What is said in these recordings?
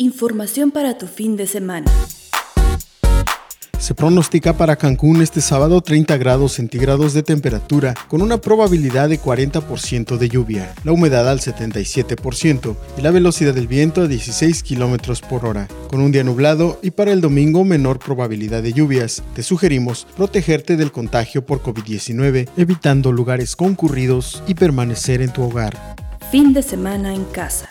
Información para tu fin de semana. Se pronostica para Cancún este sábado 30 grados centígrados de temperatura, con una probabilidad de 40% de lluvia, la humedad al 77% y la velocidad del viento a 16 km por hora, con un día nublado y para el domingo menor probabilidad de lluvias. Te sugerimos protegerte del contagio por COVID-19, evitando lugares concurridos y permanecer en tu hogar. Fin de semana en casa.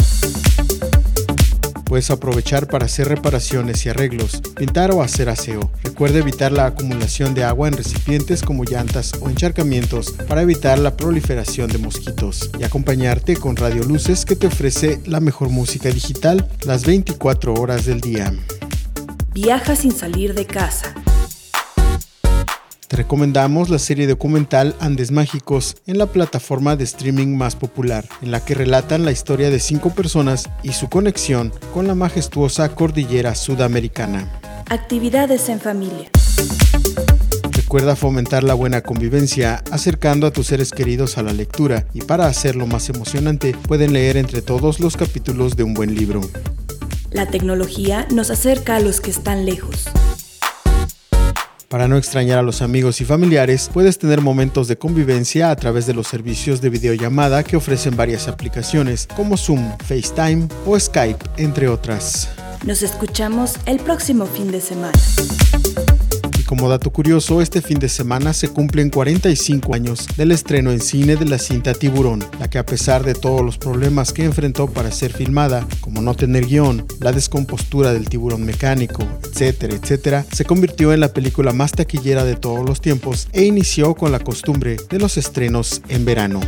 Puedes aprovechar para hacer reparaciones y arreglos, pintar o hacer aseo. Recuerda evitar la acumulación de agua en recipientes como llantas o encharcamientos para evitar la proliferación de mosquitos y acompañarte con Radio Luces que te ofrece la mejor música digital las 24 horas del día. Viaja sin salir de casa. Te recomendamos la serie documental Andes Mágicos en la plataforma de streaming más popular, en la que relatan la historia de cinco personas y su conexión con la majestuosa cordillera sudamericana. Actividades en familia. Recuerda fomentar la buena convivencia acercando a tus seres queridos a la lectura y para hacerlo más emocionante pueden leer entre todos los capítulos de un buen libro. La tecnología nos acerca a los que están lejos. Para no extrañar a los amigos y familiares, puedes tener momentos de convivencia a través de los servicios de videollamada que ofrecen varias aplicaciones como Zoom, FaceTime o Skype, entre otras. Nos escuchamos el próximo fin de semana. Como dato curioso, este fin de semana se cumplen 45 años del estreno en cine de la cinta Tiburón, la que a pesar de todos los problemas que enfrentó para ser filmada, como no tener guion, la descompostura del tiburón mecánico, etcétera, etcétera, se convirtió en la película más taquillera de todos los tiempos e inició con la costumbre de los estrenos en verano.